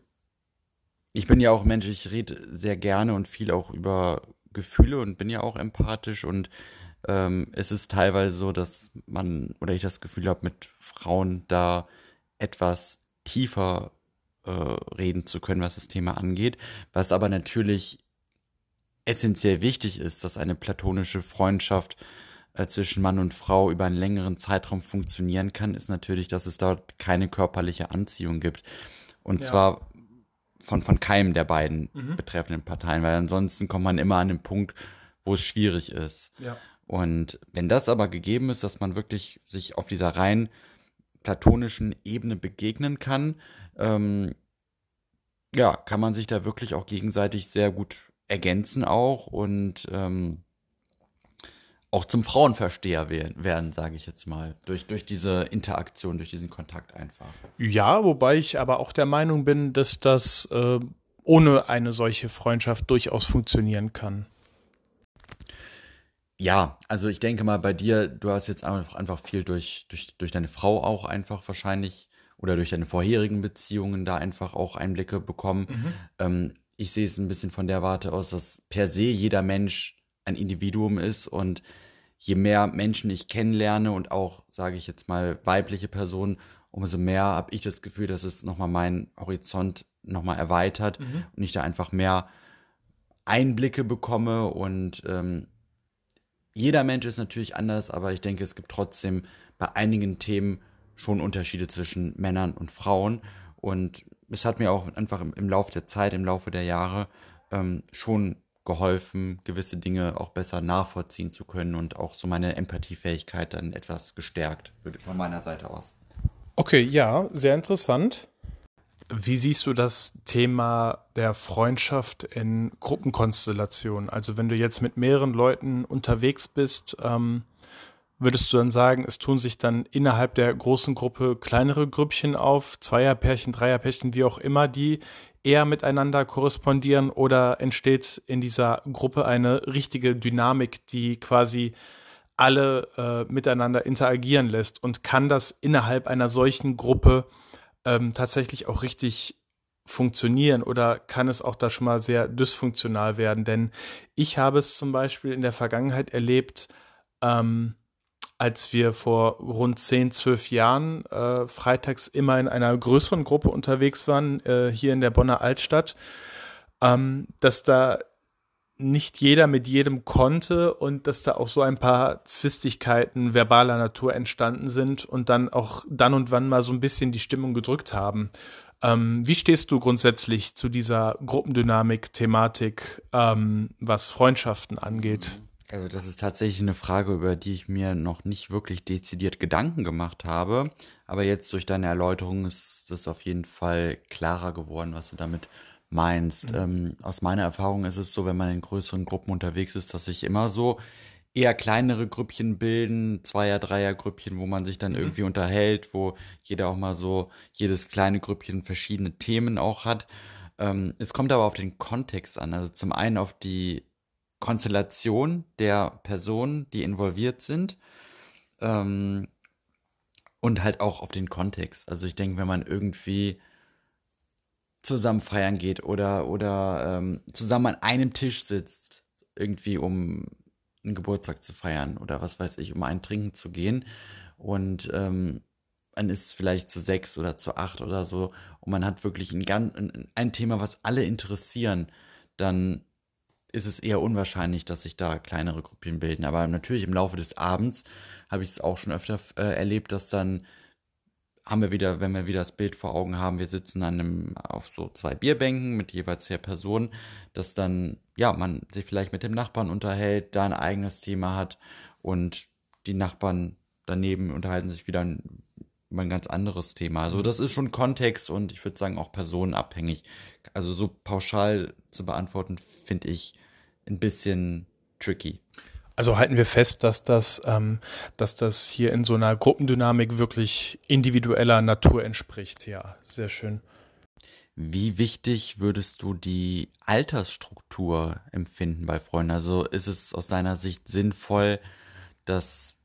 ich bin ja auch Mensch, ich rede sehr gerne und viel auch über Gefühle und bin ja auch empathisch und ähm, es ist teilweise so, dass man oder ich das Gefühl habe, mit Frauen da etwas tiefer äh, reden zu können, was das Thema angeht, was aber natürlich essentiell wichtig ist, dass eine platonische Freundschaft äh, zwischen Mann und Frau über einen längeren Zeitraum funktionieren kann, ist natürlich, dass es dort keine körperliche Anziehung gibt. Und ja. zwar von, von keinem der beiden mhm. betreffenden Parteien, weil ansonsten kommt man immer an den Punkt, wo es schwierig ist. Ja. Und wenn das aber gegeben ist, dass man wirklich sich auf dieser rein platonischen Ebene begegnen kann, ähm, ja, kann man sich da wirklich auch gegenseitig sehr gut ergänzen auch und ähm, auch zum Frauenversteher werden, sage ich jetzt mal, durch, durch diese Interaktion, durch diesen Kontakt einfach. Ja, wobei ich aber auch der Meinung bin, dass das äh, ohne eine solche Freundschaft durchaus funktionieren kann. Ja, also ich denke mal bei dir, du hast jetzt einfach, einfach viel durch, durch, durch deine Frau auch einfach wahrscheinlich oder durch deine vorherigen Beziehungen da einfach auch Einblicke bekommen. Mhm. Ähm, ich sehe es ein bisschen von der Warte aus, dass per se jeder Mensch ein Individuum ist und je mehr Menschen ich kennenlerne und auch, sage ich jetzt mal, weibliche Personen, umso mehr habe ich das Gefühl, dass es nochmal meinen Horizont nochmal erweitert mhm. und ich da einfach mehr Einblicke bekomme und ähm, jeder Mensch ist natürlich anders, aber ich denke, es gibt trotzdem bei einigen Themen schon Unterschiede zwischen Männern und Frauen und es hat mir auch einfach im, im Laufe der Zeit, im Laufe der Jahre ähm, schon geholfen, gewisse Dinge auch besser nachvollziehen zu können und auch so meine Empathiefähigkeit dann etwas gestärkt, von meiner Seite aus. Okay, ja, sehr interessant. Wie siehst du das Thema der Freundschaft in Gruppenkonstellationen? Also wenn du jetzt mit mehreren Leuten unterwegs bist, ähm, würdest du dann sagen, es tun sich dann innerhalb der großen Gruppe kleinere Grüppchen auf, Zweierpärchen, Dreierpärchen, wie auch immer, die eher miteinander korrespondieren oder entsteht in dieser Gruppe eine richtige Dynamik, die quasi alle äh, miteinander interagieren lässt und kann das innerhalb einer solchen Gruppe ähm, tatsächlich auch richtig funktionieren oder kann es auch da schon mal sehr dysfunktional werden? Denn ich habe es zum Beispiel in der Vergangenheit erlebt, ähm, als wir vor rund 10, 12 Jahren äh, freitags immer in einer größeren Gruppe unterwegs waren, äh, hier in der Bonner Altstadt, ähm, dass da nicht jeder mit jedem konnte und dass da auch so ein paar Zwistigkeiten verbaler Natur entstanden sind und dann auch dann und wann mal so ein bisschen die Stimmung gedrückt haben. Ähm, wie stehst du grundsätzlich zu dieser Gruppendynamik-Thematik, ähm, was Freundschaften angeht? Also das ist tatsächlich eine Frage, über die ich mir noch nicht wirklich dezidiert Gedanken gemacht habe. Aber jetzt durch deine Erläuterung ist es auf jeden Fall klarer geworden, was du damit meinst. Mhm. Ähm, aus meiner Erfahrung ist es so, wenn man in größeren Gruppen unterwegs ist, dass sich immer so eher kleinere Grüppchen bilden, Zweier-, Dreier-Grüppchen, wo man sich dann mhm. irgendwie unterhält, wo jeder auch mal so, jedes kleine Grüppchen verschiedene Themen auch hat. Ähm, es kommt aber auf den Kontext an. Also zum einen auf die Konstellation der Personen, die involviert sind. Ähm, und halt auch auf den Kontext. Also ich denke, wenn man irgendwie zusammen feiern geht oder, oder ähm, zusammen an einem Tisch sitzt, irgendwie um einen Geburtstag zu feiern oder was weiß ich, um einen Trinken zu gehen und ähm, man ist vielleicht zu sechs oder zu acht oder so und man hat wirklich ein, ein, ein Thema, was alle interessieren, dann ist es eher unwahrscheinlich, dass sich da kleinere Gruppen bilden. Aber natürlich im Laufe des Abends habe ich es auch schon öfter äh, erlebt, dass dann haben wir wieder, wenn wir wieder das Bild vor Augen haben, wir sitzen an einem, auf so zwei Bierbänken mit jeweils vier Personen, dass dann, ja, man sich vielleicht mit dem Nachbarn unterhält, da ein eigenes Thema hat und die Nachbarn daneben unterhalten sich wieder ein, über ein ganz anderes Thema. Also das ist schon Kontext und ich würde sagen auch personenabhängig. Also so pauschal zu beantworten, finde ich ein bisschen tricky. Also halten wir fest, dass das, ähm, dass das hier in so einer Gruppendynamik wirklich individueller Natur entspricht. Ja, sehr schön. Wie wichtig würdest du die Altersstruktur empfinden bei Freunden? Also ist es aus deiner Sicht sinnvoll, dass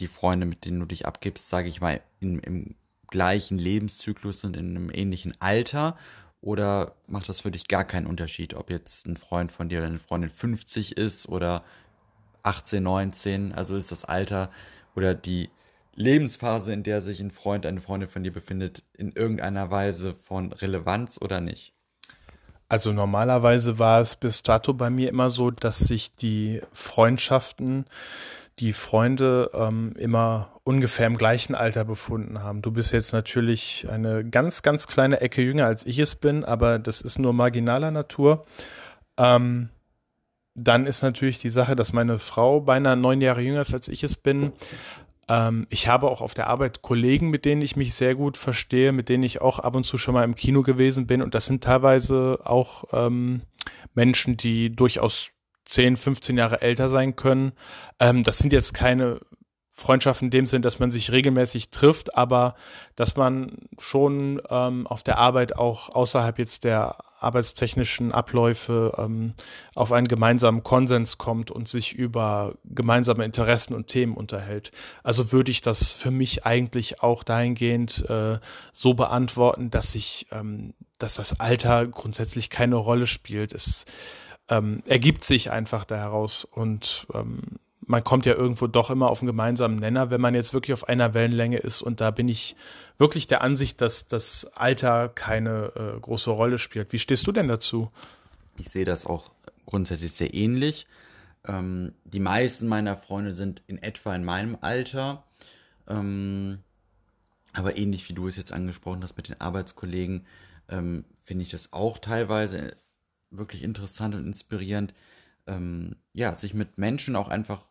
die Freunde, mit denen du dich abgibst, sage ich mal, in, im gleichen Lebenszyklus sind, in einem ähnlichen Alter? Oder macht das für dich gar keinen Unterschied, ob jetzt ein Freund von dir oder eine Freundin 50 ist oder 18, 19? Also ist das Alter oder die Lebensphase, in der sich ein Freund, eine Freundin von dir befindet, in irgendeiner Weise von Relevanz oder nicht? Also normalerweise war es bis dato bei mir immer so, dass sich die Freundschaften, die Freunde ähm, immer ungefähr im gleichen Alter befunden haben. Du bist jetzt natürlich eine ganz, ganz kleine Ecke jünger, als ich es bin, aber das ist nur marginaler Natur. Ähm, dann ist natürlich die Sache, dass meine Frau beinahe neun Jahre jünger ist, als ich es bin. Ähm, ich habe auch auf der Arbeit Kollegen, mit denen ich mich sehr gut verstehe, mit denen ich auch ab und zu schon mal im Kino gewesen bin. Und das sind teilweise auch ähm, Menschen, die durchaus 10, 15 Jahre älter sein können. Ähm, das sind jetzt keine Freundschaften in dem Sinn, dass man sich regelmäßig trifft, aber dass man schon ähm, auf der Arbeit auch außerhalb jetzt der arbeitstechnischen Abläufe ähm, auf einen gemeinsamen Konsens kommt und sich über gemeinsame Interessen und Themen unterhält. Also würde ich das für mich eigentlich auch dahingehend äh, so beantworten, dass ich, ähm, dass das Alter grundsätzlich keine Rolle spielt. Es ähm, ergibt sich einfach daraus und ähm, man kommt ja irgendwo doch immer auf einen gemeinsamen Nenner, wenn man jetzt wirklich auf einer Wellenlänge ist. Und da bin ich wirklich der Ansicht, dass das Alter keine äh, große Rolle spielt. Wie stehst du denn dazu? Ich sehe das auch grundsätzlich sehr ähnlich. Ähm, die meisten meiner Freunde sind in etwa in meinem Alter. Ähm, aber ähnlich wie du es jetzt angesprochen hast mit den Arbeitskollegen, ähm, finde ich das auch teilweise wirklich interessant und inspirierend. Ähm, ja, sich mit Menschen auch einfach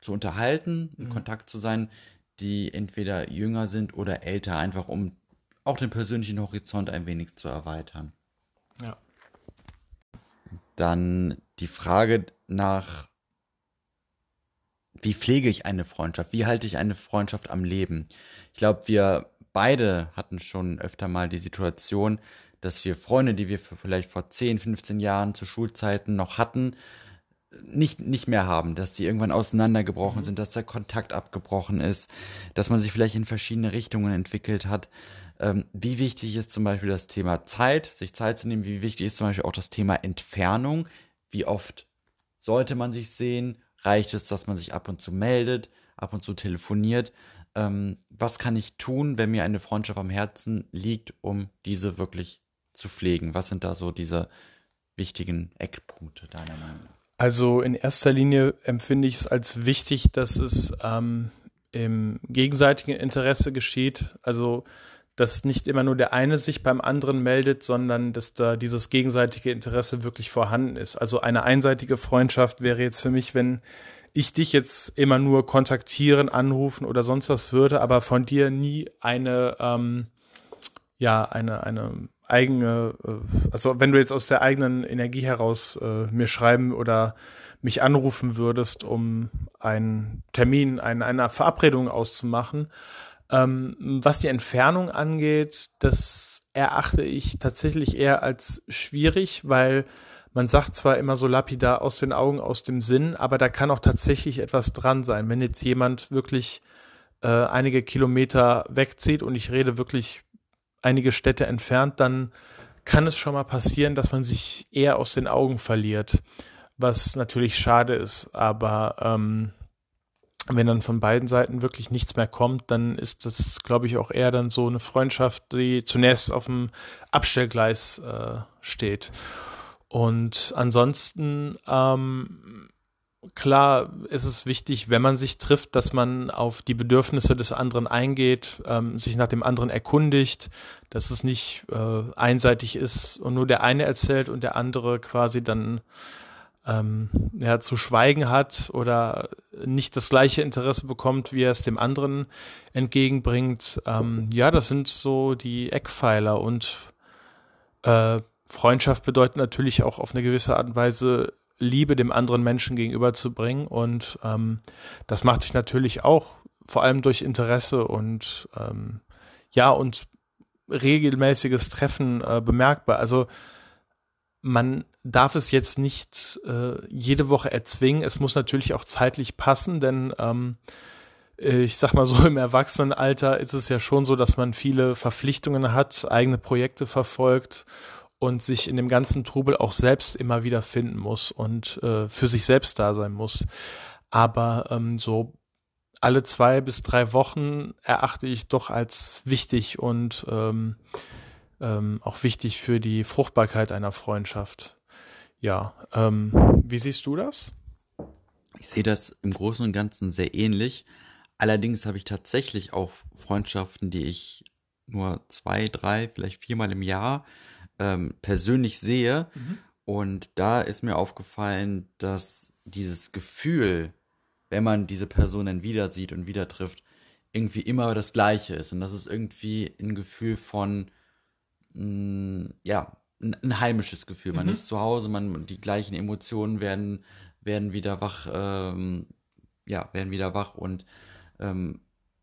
zu unterhalten, in mhm. Kontakt zu sein, die entweder jünger sind oder älter, einfach um auch den persönlichen Horizont ein wenig zu erweitern. Ja. Dann die Frage nach, wie pflege ich eine Freundschaft? Wie halte ich eine Freundschaft am Leben? Ich glaube, wir beide hatten schon öfter mal die Situation, dass wir Freunde, die wir vielleicht vor 10, 15 Jahren zu Schulzeiten noch hatten, nicht, nicht mehr haben, dass sie irgendwann auseinandergebrochen mhm. sind, dass der Kontakt abgebrochen ist, dass man sich vielleicht in verschiedene Richtungen entwickelt hat. Ähm, wie wichtig ist zum Beispiel das Thema Zeit, sich Zeit zu nehmen? Wie wichtig ist zum Beispiel auch das Thema Entfernung? Wie oft sollte man sich sehen? Reicht es, dass man sich ab und zu meldet, ab und zu telefoniert? Ähm, was kann ich tun, wenn mir eine Freundschaft am Herzen liegt, um diese wirklich zu pflegen? Was sind da so diese wichtigen Eckpunkte deiner Meinung nach? Also in erster Linie empfinde ich es als wichtig, dass es ähm, im gegenseitigen Interesse geschieht. Also dass nicht immer nur der eine sich beim anderen meldet, sondern dass da dieses gegenseitige Interesse wirklich vorhanden ist. Also eine einseitige Freundschaft wäre jetzt für mich, wenn ich dich jetzt immer nur kontaktieren, anrufen oder sonst was würde, aber von dir nie eine, ähm, ja, eine, eine eigene, äh, also wenn du jetzt aus der eigenen Energie heraus äh, mir schreiben oder mich anrufen würdest, um einen Termin, eine, eine Verabredung auszumachen. Ähm, was die Entfernung angeht, das erachte ich tatsächlich eher als schwierig, weil man sagt zwar immer so lapidar aus den Augen, aus dem Sinn, aber da kann auch tatsächlich etwas dran sein. Wenn jetzt jemand wirklich äh, einige Kilometer wegzieht und ich rede wirklich einige Städte entfernt, dann kann es schon mal passieren, dass man sich eher aus den Augen verliert, was natürlich schade ist. Aber ähm, wenn dann von beiden Seiten wirklich nichts mehr kommt, dann ist das, glaube ich, auch eher dann so eine Freundschaft, die zunächst auf dem Abstellgleis äh, steht. Und ansonsten ähm, klar ist es wichtig, wenn man sich trifft, dass man auf die Bedürfnisse des anderen eingeht, ähm, sich nach dem anderen erkundigt, dass es nicht äh, einseitig ist und nur der eine erzählt und der andere quasi dann ähm, ja, zu schweigen hat oder nicht das gleiche Interesse bekommt, wie er es dem anderen entgegenbringt. Ähm, ja, das sind so die Eckpfeiler und äh, Freundschaft bedeutet natürlich auch auf eine gewisse Art und Weise Liebe dem anderen Menschen gegenüberzubringen. Und ähm, das macht sich natürlich auch vor allem durch Interesse und ähm, ja, und regelmäßiges Treffen äh, bemerkbar. Also man darf es jetzt nicht äh, jede Woche erzwingen. Es muss natürlich auch zeitlich passen, denn ähm, ich sag mal so, im Erwachsenenalter ist es ja schon so, dass man viele Verpflichtungen hat, eigene Projekte verfolgt und sich in dem ganzen Trubel auch selbst immer wieder finden muss und äh, für sich selbst da sein muss. Aber ähm, so alle zwei bis drei Wochen erachte ich doch als wichtig und ähm, ähm, auch wichtig für die Fruchtbarkeit einer Freundschaft. Ja, ähm, wie siehst du das? Ich sehe das im Großen und Ganzen sehr ähnlich. Allerdings habe ich tatsächlich auch Freundschaften, die ich nur zwei, drei, vielleicht viermal im Jahr ähm, persönlich sehe. Mhm. Und da ist mir aufgefallen, dass dieses Gefühl, wenn man diese Person dann wieder sieht und wieder trifft, irgendwie immer das Gleiche ist. Und das ist irgendwie ein Gefühl von, mh, mm, ja, ein, ein, heimisches Gefühl. Man mhm. ist zu Hause, man, die gleichen Emotionen werden, werden wieder wach, ähm, ja, werden wieder wach und ähm,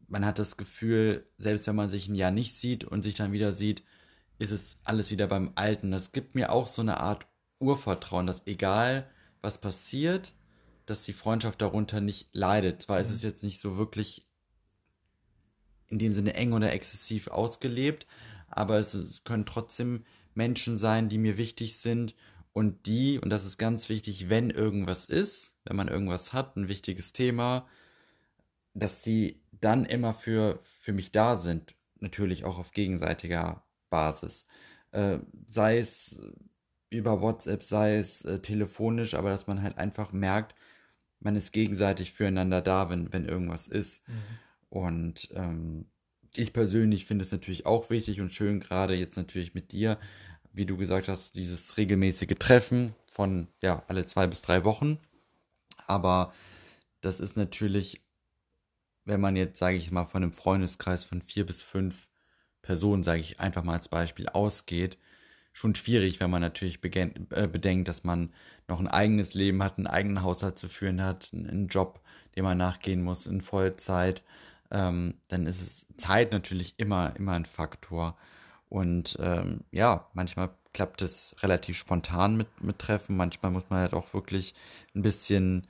man hat das Gefühl, selbst wenn man sich ein Jahr nicht sieht und sich dann wieder sieht, ist es alles wieder beim Alten. Das gibt mir auch so eine Art Urvertrauen, dass egal was passiert, dass die Freundschaft darunter nicht leidet. Zwar mhm. ist es jetzt nicht so wirklich in dem Sinne eng oder exzessiv ausgelebt, aber es, es können trotzdem Menschen sein, die mir wichtig sind und die, und das ist ganz wichtig, wenn irgendwas ist, wenn man irgendwas hat, ein wichtiges Thema, dass die dann immer für, für mich da sind. Natürlich auch auf gegenseitiger Basis. Äh, sei es über WhatsApp, sei es äh, telefonisch, aber dass man halt einfach merkt, man ist gegenseitig füreinander da, wenn, wenn irgendwas ist. Mhm. Und ähm, ich persönlich finde es natürlich auch wichtig und schön, gerade jetzt natürlich mit dir, wie du gesagt hast, dieses regelmäßige Treffen von ja alle zwei bis drei Wochen. Aber das ist natürlich, wenn man jetzt, sage ich mal, von einem Freundeskreis von vier bis fünf Personen, sage ich einfach mal als Beispiel, ausgeht, schon schwierig, wenn man natürlich äh, bedenkt, dass man noch ein eigenes Leben hat, einen eigenen Haushalt zu führen hat, einen Job, dem man nachgehen muss in Vollzeit. Ähm, dann ist es Zeit natürlich immer, immer ein Faktor. Und ähm, ja, manchmal klappt es relativ spontan mit, mit Treffen. Manchmal muss man halt auch wirklich ein bisschen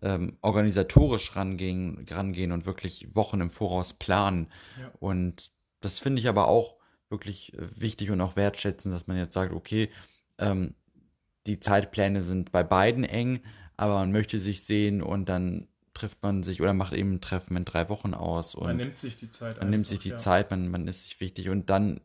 ähm, organisatorisch rangehen, rangehen und wirklich Wochen im Voraus planen. Ja. Und das finde ich aber auch wirklich äh, wichtig und auch wertschätzen, dass man jetzt sagt, okay, ähm, die Zeitpläne sind bei beiden eng, aber man möchte sich sehen und dann trifft man sich oder macht eben ein Treffen in drei Wochen aus. Und man nimmt sich die Zeit. Man einfach, nimmt sich die ja. Zeit, man, man ist sich wichtig und dann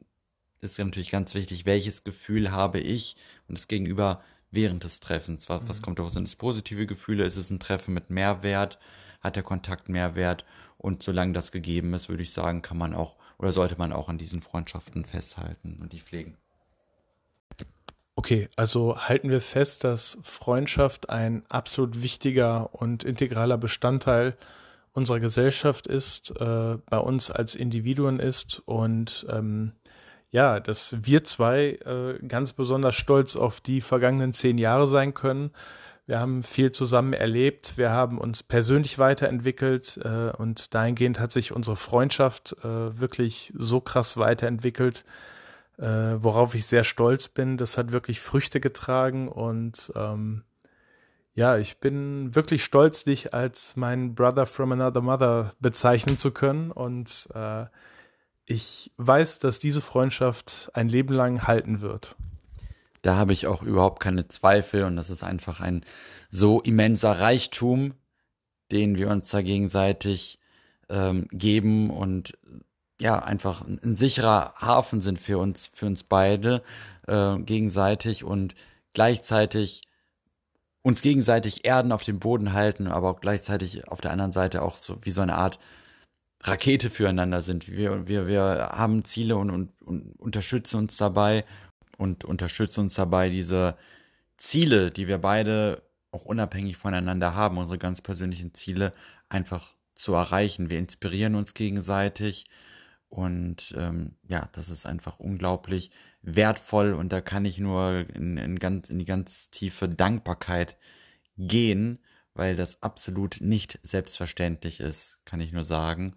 ist natürlich ganz wichtig, welches Gefühl habe ich und das Gegenüber während des Treffens. Was, mhm. was kommt daraus? Sind es positive Gefühle? Ist es ein Treffen mit Mehrwert? Hat der Kontakt Mehrwert? Und solange das gegeben ist, würde ich sagen, kann man auch oder sollte man auch an diesen Freundschaften festhalten und die pflegen. Okay, also halten wir fest, dass Freundschaft ein absolut wichtiger und integraler Bestandteil unserer Gesellschaft ist, äh, bei uns als Individuen ist und ähm, ja, dass wir zwei äh, ganz besonders stolz auf die vergangenen zehn Jahre sein können. Wir haben viel zusammen erlebt, wir haben uns persönlich weiterentwickelt äh, und dahingehend hat sich unsere Freundschaft äh, wirklich so krass weiterentwickelt, äh, worauf ich sehr stolz bin. Das hat wirklich Früchte getragen und ähm, ja, ich bin wirklich stolz, dich als mein Brother from another mother bezeichnen zu können und äh, ich weiß, dass diese Freundschaft ein Leben lang halten wird. Da habe ich auch überhaupt keine Zweifel und das ist einfach ein so immenser Reichtum, den wir uns da gegenseitig ähm, geben und ja, einfach ein, sicherer Hafen sind für uns, für uns beide äh, gegenseitig und gleichzeitig uns gegenseitig Erden auf dem Boden halten, aber auch gleichzeitig auf der anderen Seite auch so wie so eine Art Rakete füreinander sind. Wir, wir, wir haben Ziele und, und, und unterstützen uns dabei und unterstützen uns dabei, diese Ziele, die wir beide auch unabhängig voneinander haben, unsere ganz persönlichen Ziele einfach zu erreichen. Wir inspirieren uns gegenseitig und ähm, ja, das ist einfach unglaublich wertvoll und da kann ich nur in, in, ganz, in die ganz tiefe Dankbarkeit gehen weil das absolut nicht selbstverständlich ist, kann ich nur sagen.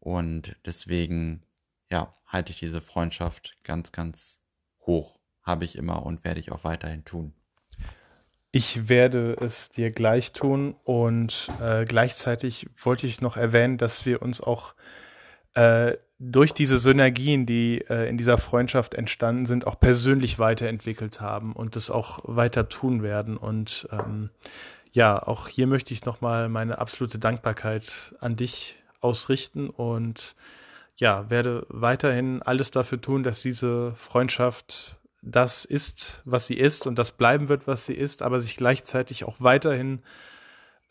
Und deswegen, ja, halte ich diese Freundschaft ganz, ganz hoch. Habe ich immer und werde ich auch weiterhin tun. Ich werde es dir gleich tun und äh, gleichzeitig wollte ich noch erwähnen, dass wir uns auch äh, durch diese Synergien, die äh, in dieser Freundschaft entstanden sind, auch persönlich weiterentwickelt haben und das auch weiter tun werden. Und ähm, ja, auch hier möchte ich nochmal meine absolute Dankbarkeit an dich ausrichten und ja, werde weiterhin alles dafür tun, dass diese Freundschaft das ist, was sie ist und das bleiben wird, was sie ist, aber sich gleichzeitig auch weiterhin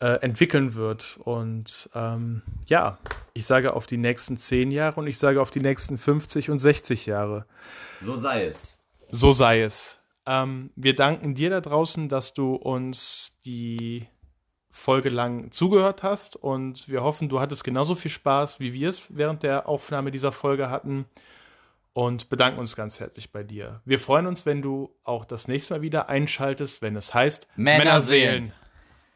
äh, entwickeln wird. Und ähm, ja, ich sage auf die nächsten zehn Jahre und ich sage auf die nächsten 50 und 60 Jahre. So sei es. So sei es. Ähm, wir danken dir da draußen, dass du uns die Folge lang zugehört hast und wir hoffen, du hattest genauso viel Spaß, wie wir es während der Aufnahme dieser Folge hatten und bedanken uns ganz herzlich bei dir. Wir freuen uns, wenn du auch das nächste Mal wieder einschaltest, wenn es heißt Männerseelen. Männerseelen.